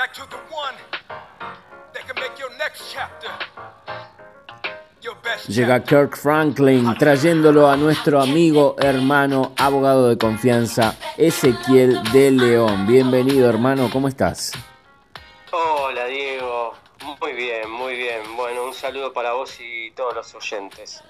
back to the one that can make your next chapter your best Llega. Kirk Franklin trayéndolo a nuestro amigo, hermano, abogado de confianza, Ezequiel de León. Bienvenido, hermano, ¿cómo estás? Hola Diego, muy bien, muy bien. Bueno, un saludo para vos y todos los oyentes.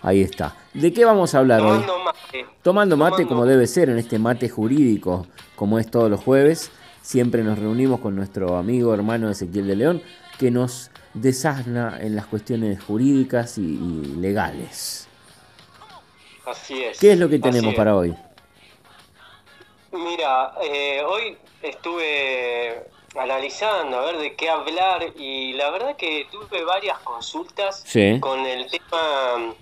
Ahí está. ¿De qué vamos a hablar hoy? Tomando mate. Tomando mate Tomando- como debe ser en este mate jurídico, como es todos los jueves. Siempre nos reunimos con nuestro amigo hermano Ezequiel de León, que nos desasna en las cuestiones jurídicas y, y legales. Así es. ¿Qué es lo que tenemos para hoy? Mira, eh, hoy estuve analizando a ver de qué hablar y la verdad que tuve varias consultas Sí. con el tema,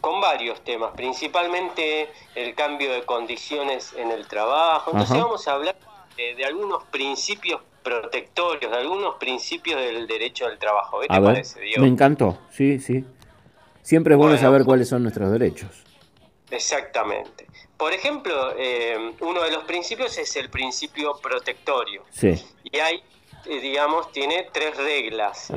con varios temas, principalmente el cambio de condiciones en el trabajo. Entonces Ajá. vamos a hablar de, de algunos principios protectorios, de algunos principios del derecho del trabajo. ¿Qué te A ver, parece, Diego? me encantó, sí, sí. Siempre es bueno Bueno. saber cuáles son nuestros derechos. Exactamente. Por ejemplo, eh, uno de los principios es el principio protectorio. Sí, Y hay, eh, digamos, tiene tres reglas.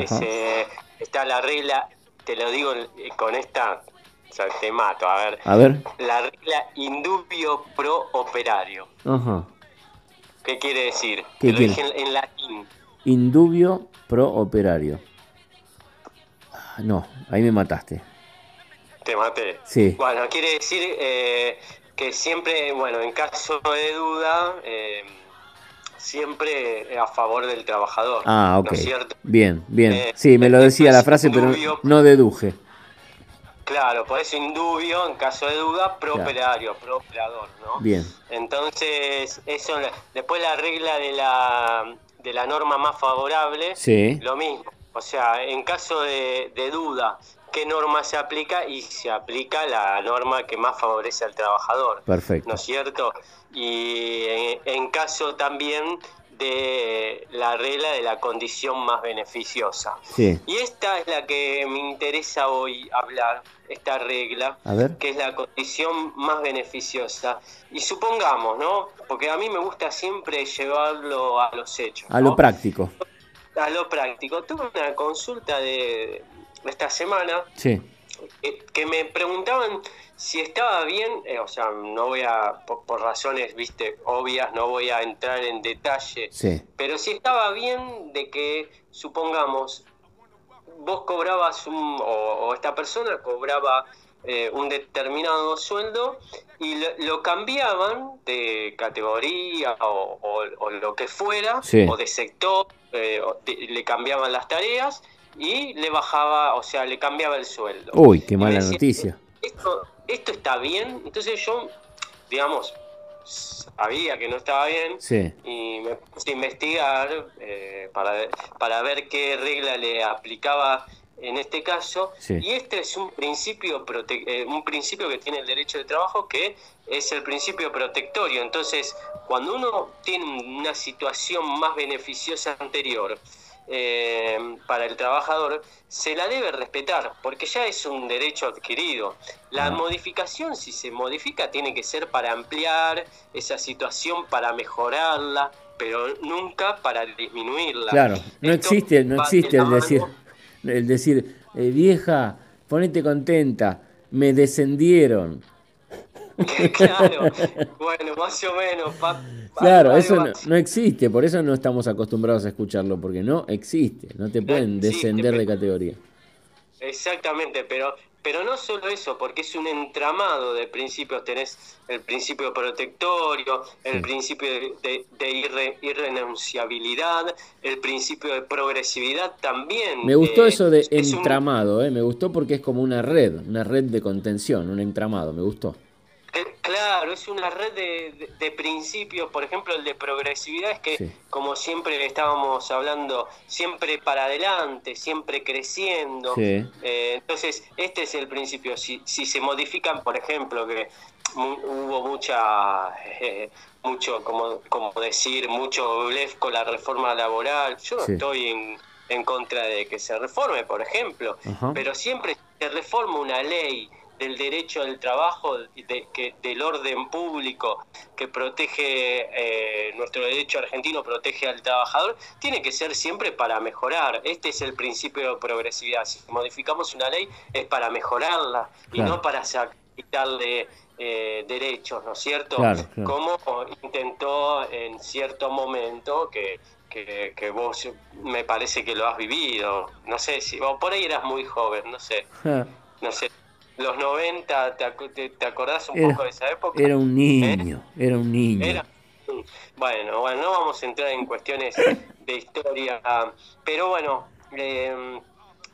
Está la regla, te lo digo eh, con esta, o sea, te mato, a ver. a ver. La regla indubio pro operario. Ajá. ¿Qué quiere decir? ¿Qué te lo quiere? dije en, en latín. Indubio pro operario. Ah, No, ahí me mataste. Te maté. Sí. Bueno, quiere decir eh, que siempre, bueno, en caso de duda, eh, siempre a favor del trabajador. Ah, ok. ¿No es cierto? Bien, bien. Eh, Sí, me lo decía la frase, pero no deduje. Claro, por eso indubio, en caso de duda, pro Claro. ¿no? Bien. Entonces, eso, después la regla de la, de la norma más favorable, Sí. lo mismo. O sea, en caso de, de duda, ¿qué norma se aplica? Y se aplica la norma que más favorece al trabajador. Perfecto. ¿No es cierto? Y en, en caso también de la regla de la condición más beneficiosa. Sí. Y esta es la que me interesa hoy hablar, esta regla, A ver. que es la condición más beneficiosa. Y supongamos, ¿no? Porque a mí me gusta siempre llevarlo a los hechos. A lo práctico. A lo práctico. Tuve una consulta de esta semana Sí. eh, que me preguntaban si estaba bien, eh, o sea, no voy a, por, por razones, viste, obvias, no voy a entrar en detalle, Sí. pero si estaba bien de que, supongamos, vos cobrabas un, o, o esta persona cobraba eh, un determinado sueldo y lo, lo cambiaban de categoría o, o- o lo que fuera, Sí. o de sector, eh, o le cambiaban las tareas y le bajaba, o sea, le cambiaba el sueldo. Uy, qué mala decía, noticia. Esto, esto está bien, entonces yo, digamos, sabía que no estaba bien Sí. y me puse a investigar eh, para, para ver qué regla le aplicaba en este caso. Sí. Y este es un principio, prote- eh, un principio que tiene el derecho de trabajo que es el principio protectorio. Entonces, cuando uno tiene una situación más beneficiosa anterior, eh, para el trabajador, se la debe respetar, porque ya es un derecho adquirido. La modificación, si se modifica, tiene que ser para ampliar esa situación, para mejorarla, pero nunca para disminuirla. Claro, no Esto existe, no existe el decir, el decir, eh, vieja, ponete contenta, me descendieron. claro, bueno, más o menos. pa- Claro, eso no, no existe, por eso no estamos acostumbrados a escucharlo, porque no existe, no te pueden existe, descender de categoría. Exactamente, pero, pero no solo eso, porque es un entramado de principios. Tenés el principio protectorio, el Sí. principio de, de- de irre- irrenunciabilidad, el principio de progresividad también. Me gustó eh, eso de es un- entramado, eh, me gustó porque es como una red, una red de contención, un entramado, me gustó. Eh, Claro, es una red de, de- de principios, por ejemplo, el de progresividad es que, Sí. como siempre estábamos hablando, siempre para adelante, siempre creciendo. Sí. Eh, entonces, este es el principio. Si, si se modifican, por ejemplo, que mu- hubo mucha, eh, mucho, como, como decir, mucho blef con la reforma laboral, yo no Sí. estoy en, en contra de que se reforme, por ejemplo, Ajá. pero siempre se reforma una ley del derecho del trabajo, de, que, del orden público que protege eh, nuestro derecho argentino, protege al trabajador, tiene que ser siempre para mejorar. Este es el principio de progresividad. Si modificamos una ley es para mejorarla y no para quitarle eh, derechos, ¿no es cierto? Como intentó en cierto momento que, que, vos me parece que lo has vivido. No sé si por ahí eras muy joven, no sé. no sé. Los 90, ¿te, te, acordás un poco de esa época? Era un niño, ¿Eh? era un niño. bueno, bueno, no vamos a entrar en cuestiones de historia, pero bueno, eh,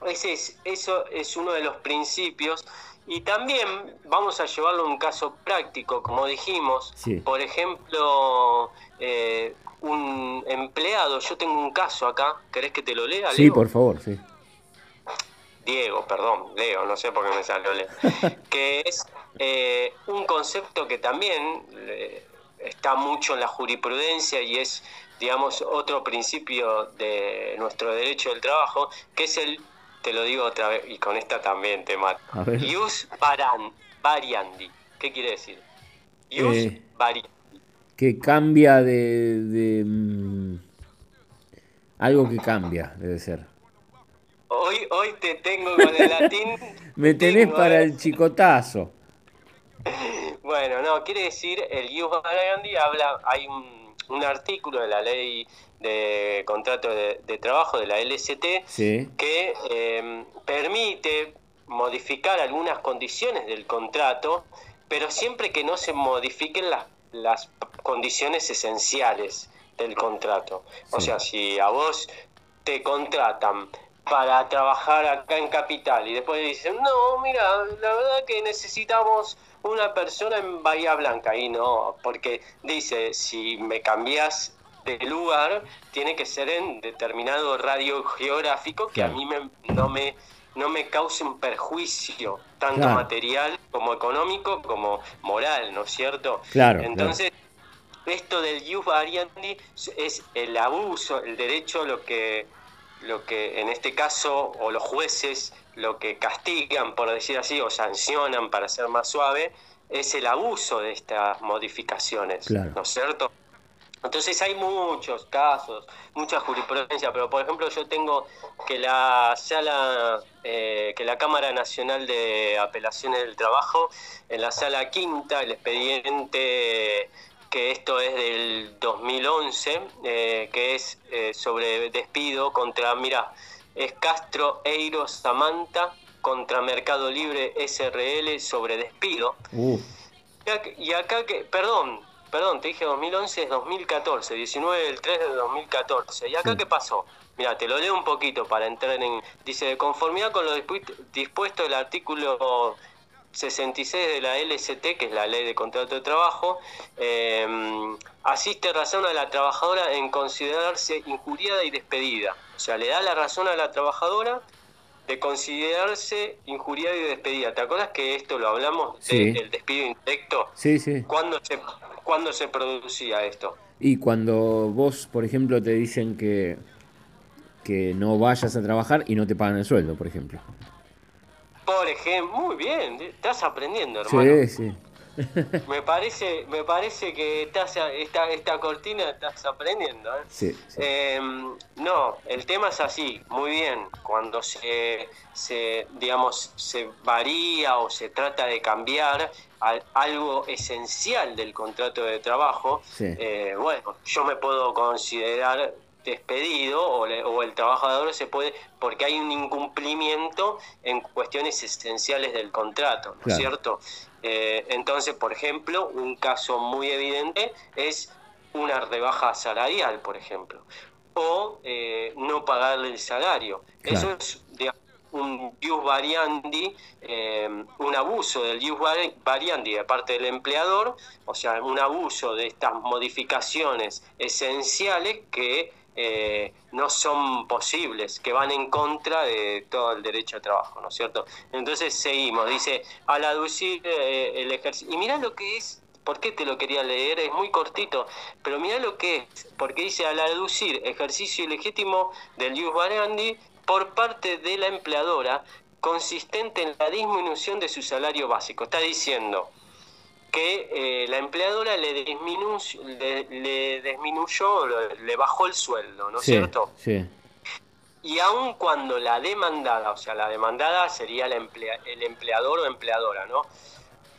ese es, eso es uno de los principios y también vamos a llevarlo a un caso práctico, como dijimos. Por ejemplo, eh, un empleado, yo tengo un caso acá, ¿querés que te lo lea? Sí, por favor, sí. Diego, perdón, Leo, no sé por qué me salió Leo, que es eh, un concepto que también eh, está mucho en la jurisprudencia y es, digamos, otro principio de nuestro derecho del trabajo, que es el te lo digo otra vez y con esta también te mato. Ius variandi. ¿Qué quiere decir? Ius eh, variandi. Que cambia de, mm, algo que cambia, debe ser. Hoy, hoy te tengo con el latín. Me tenés para el chicotazo. Bueno, no, quiere decir, el ius variandi habla, hay un, un artículo de la ley de contrato de, trabajo de la LST que eh, permite modificar algunas condiciones del contrato, pero siempre que no se modifiquen las, las condiciones esenciales del contrato. O sea, si a vos te contratan para trabajar acá en Capital y después dicen, no, mira, la verdad que necesitamos una persona en Bahía Blanca y no, porque dice, si me cambias de lugar tiene que ser en determinado radio geográfico que a mí no me no me cause un perjuicio tanto material como económico como moral, ¿no es cierto? Claro. Entonces, esto del ius variandi es el abuso, el derecho, lo que lo que en este caso o los jueces lo que castigan, por decir así, o sancionan para ser más suave, es el abuso de estas modificaciones, ¿no es cierto? Entonces hay muchos casos, mucha jurisprudencia, pero por ejemplo yo tengo que la sala, eh, que la Cámara Nacional de Apelaciones del Trabajo, en la sala quinta, el expediente que esto es del 2011, eh, que es eh, sobre despido contra, mira, es Castro Eiro Samantha contra Mercado Libre SRL sobre despido. Y acá que, perdón, perdón, te dije 2011, es 2014, 19 del 3 de 2014. ¿Y acá qué pasó? Mira, te lo leo un poquito para entrar en... Dice, de conformidad con lo dispuesto del artículo 66 de la LST, que es la ley de contrato de trabajo, eh, asiste razón a la trabajadora en considerarse injuriada y despedida. O sea, le da la razón a la trabajadora de considerarse injuriada y despedida. ¿Te acuerdas que esto lo hablamos del despido indirecto? Sí, sí. ¿Cuándo se, ¿Cuándo se producía esto? Y cuando vos, por ejemplo, te dicen que, que no vayas a trabajar y no te pagan el sueldo, por ejemplo. Por ejemplo, muy bien, estás aprendiendo, hermano. Sí, sí. me parece me parece que estás, esta, esta cortina estás aprendiendo. ¿eh? Sí, em, no, el tema es así, muy bien. Cuando se, se, digamos, se varía o se trata de cambiar algo esencial del contrato de trabajo, eh, bueno, yo me puedo considerar despedido o, el trabajador se puede, porque hay un incumplimiento en cuestiones esenciales del contrato, ¿no es cierto? Eh, entonces, por ejemplo, un caso muy evidente es una rebaja salarial, por ejemplo, o eh, no pagarle el salario. Eso es un ius variandi, eh, un abuso del ius variandi de parte del empleador, o sea, un abuso de estas modificaciones esenciales que eh, no son posibles, que van en contra de todo el derecho al trabajo, ¿no es cierto? Entonces seguimos, dice, al aducir eh, el ejercicio, y mira lo que es, ¿por qué te lo quería leer? Es muy cortito, pero mira lo que es, porque dice, al aducir ejercicio ilegítimo del ius variandi por parte de la empleadora, consistente en la disminución de su salario básico. Está diciendo que eh, la empleadora le, disminuyó, le, disminuyó, le bajó el sueldo, ¿no es cierto? Sí. Y aun cuando la demandada, o sea, la demandada sería el empleador o empleadora, ¿no?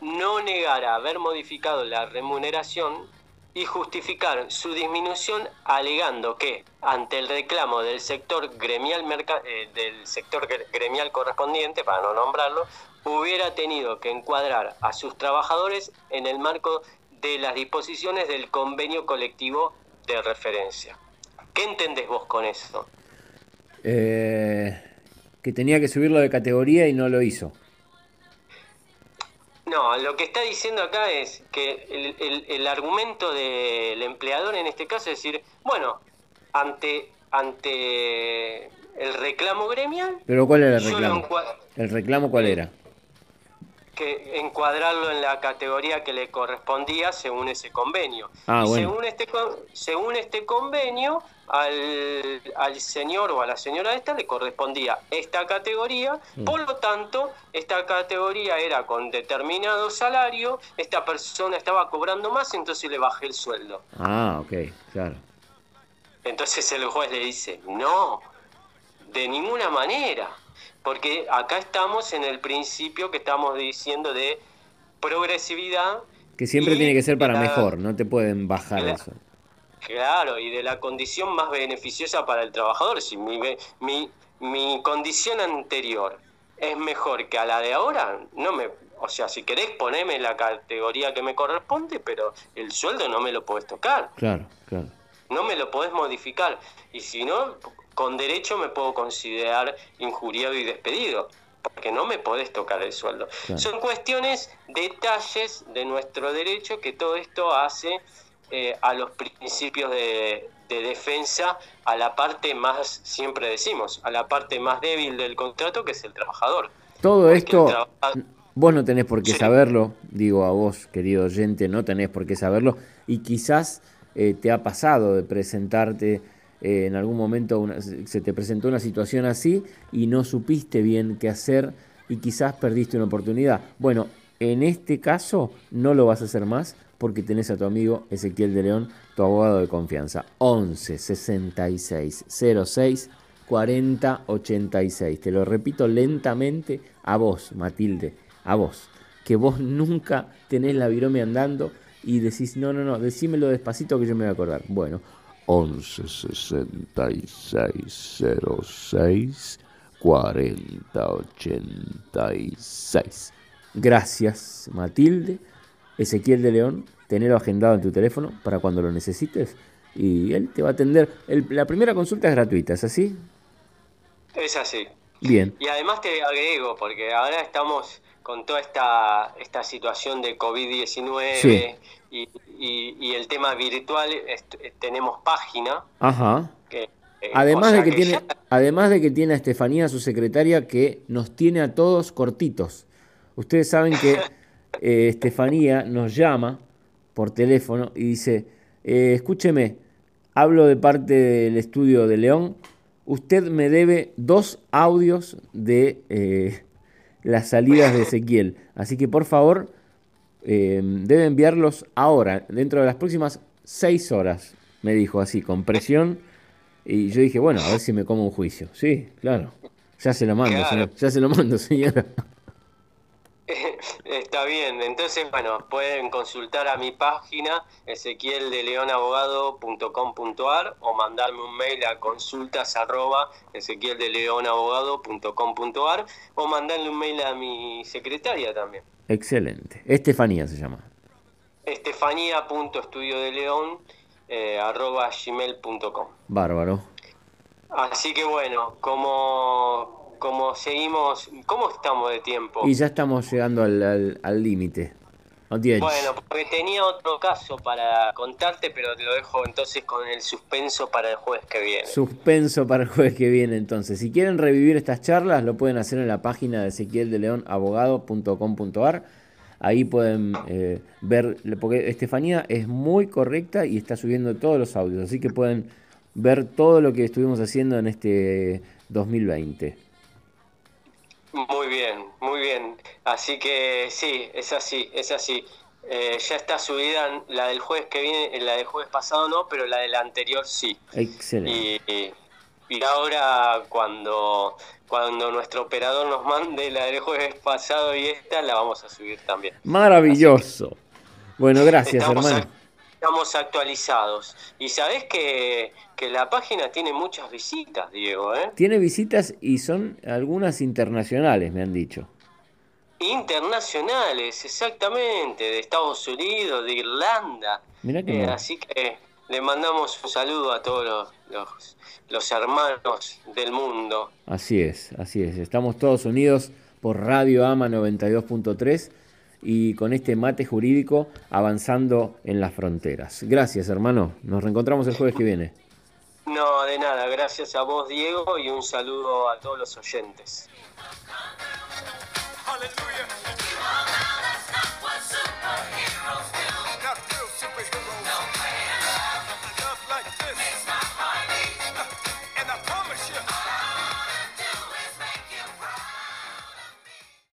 No negara haber modificado la remuneración y justificar su disminución alegando que ante el reclamo del sector gremial eh, del sector gremial correspondiente para no nombrarlo hubiera tenido que encuadrar a sus trabajadores en el marco de las disposiciones del convenio colectivo de referencia. ¿Qué entendés vos con eso? Eh, que tenía que subirlo de categoría y no lo hizo. No, lo que está diciendo acá es que el, argumento del empleador en este caso es decir, bueno, ante, ante el reclamo gremial... ¿Pero cuál era el reclamo? ¿El reclamo cuál era? Que encuadrarlo en la categoría que le correspondía según ese convenio. Ah, según, este, según este convenio, al, al, señor o a la señora esta le correspondía esta categoría, mm. por lo tanto, esta categoría era con determinado salario, esta persona estaba cobrando más, entonces le bajé el sueldo. Ah, ok, claro. Entonces el juez le dice, no, de ninguna manera, porque acá estamos en el principio que estamos diciendo de progresividad. Que siempre tiene que ser para mejor, no te pueden bajar eso. Claro, y de la condición más beneficiosa para el trabajador. Si mi, mi, mi condición anterior es mejor que a la de ahora, no me, o sea, si querés poneme la categoría que me corresponde, pero el sueldo no me lo podés tocar. Claro, claro. No me lo podés modificar. Y si no, con derecho me puedo considerar injuriado y despedido, porque no me podés tocar el sueldo. Son cuestiones, detalles de nuestro derecho que todo esto hace eh, a los principios de, defensa a la parte más, siempre decimos, a la parte más débil del contrato que es el trabajador. Todo esto, vos no tenés por qué saberlo, digo a vos, querido oyente, no tenés por qué saberlo, y quizás eh, te ha pasado de presentarte eh, en algún momento, se te presentó una situación así y no supiste bien qué hacer y quizás perdiste una oportunidad. Bueno, en este caso no lo vas a hacer más porque tenés a tu amigo Ezequiel de León, tu abogado de confianza. 11 66 06 40 86. Te lo repito lentamente a vos, Matilde, a vos, que vos nunca tenés la virome andando y decís, no, no, no, decímelo despacito que yo me voy a acordar. Bueno, 11 66 06 40 86. Gracias, Matilde Ezequiel de León, tenerlo agendado en tu teléfono para cuando lo necesites y él te va a atender. la primera consulta es gratuita, ¿es así? Es así. Bien. Y además te agrego, porque ahora estamos con toda esta, esta situación de COVID-19 y, el tema virtual, tenemos página. Ajá. Eh, además, de que, tiene, además de que tiene a Estefanía, su secretaria, que nos tiene a todos cortitos. Ustedes saben que Eh, Estefanía nos llama por teléfono y dice, eh, escúcheme, hablo de parte del estudio de León, usted me debe dos audios de eh, las salidas de Ezequiel, así que por favor debe enviarlos ahora, dentro de las próximas seis horas, me dijo así, con presión, y yo dije, bueno, a ver si me como un juicio. Sí, claro, ya se lo mando, ya se lo mando, señora. Está bien, entonces, bueno, pueden consultar a mi página ezequieldeleonabogado.com.ar o mandarme un mail a consultas arroba ezequieldeleonabogado.com.ar o mandarle un mail a mi secretaria también. Excelente. Estefanía se llama. Estefanía.estudiodeleón eh, arroba gmail.com. Bárbaro. Así que bueno, como como seguimos, ¿cómo estamos de tiempo? Y ya estamos llegando al límite. Al, bueno, porque tenía otro caso para contarte, pero te lo dejo entonces con el suspenso para el jueves que viene. Suspenso para el jueves que viene, entonces. Si quieren revivir estas charlas, lo pueden hacer en la página de Ezequiel de León abogado.com.ar. Ahí pueden eh, ver, porque Estefanía es muy correcta y está subiendo todos los audios, así que pueden ver todo lo que estuvimos haciendo en este 2020. Muy bien, muy bien. Así que sí, es así, es así. Eh, ya está subida la del jueves que viene, la del jueves pasado no, pero la del anterior sí. Excelente. Y, y ahora cuando, cuando nuestro operador nos mande la del jueves pasado y esta, la vamos a subir también. Maravilloso. Bueno, gracias hermano. Estamos actualizados. Y sabés que, que, la página tiene muchas visitas, Diego. ¿eh? Tiene visitas y son algunas internacionales, me han dicho. Internacionales, exactamente, de Estados Unidos, de Irlanda. Eh, así que le mandamos un saludo a todos los, los, hermanos del mundo. Así es, así es. Estamos todos unidos por Radio Ama 92.3 y con este mate jurídico avanzando en las fronteras. Gracias, hermano. Nos reencontramos el jueves que viene. No, de nada. Gracias a vos, Diego, y un saludo a todos los oyentes.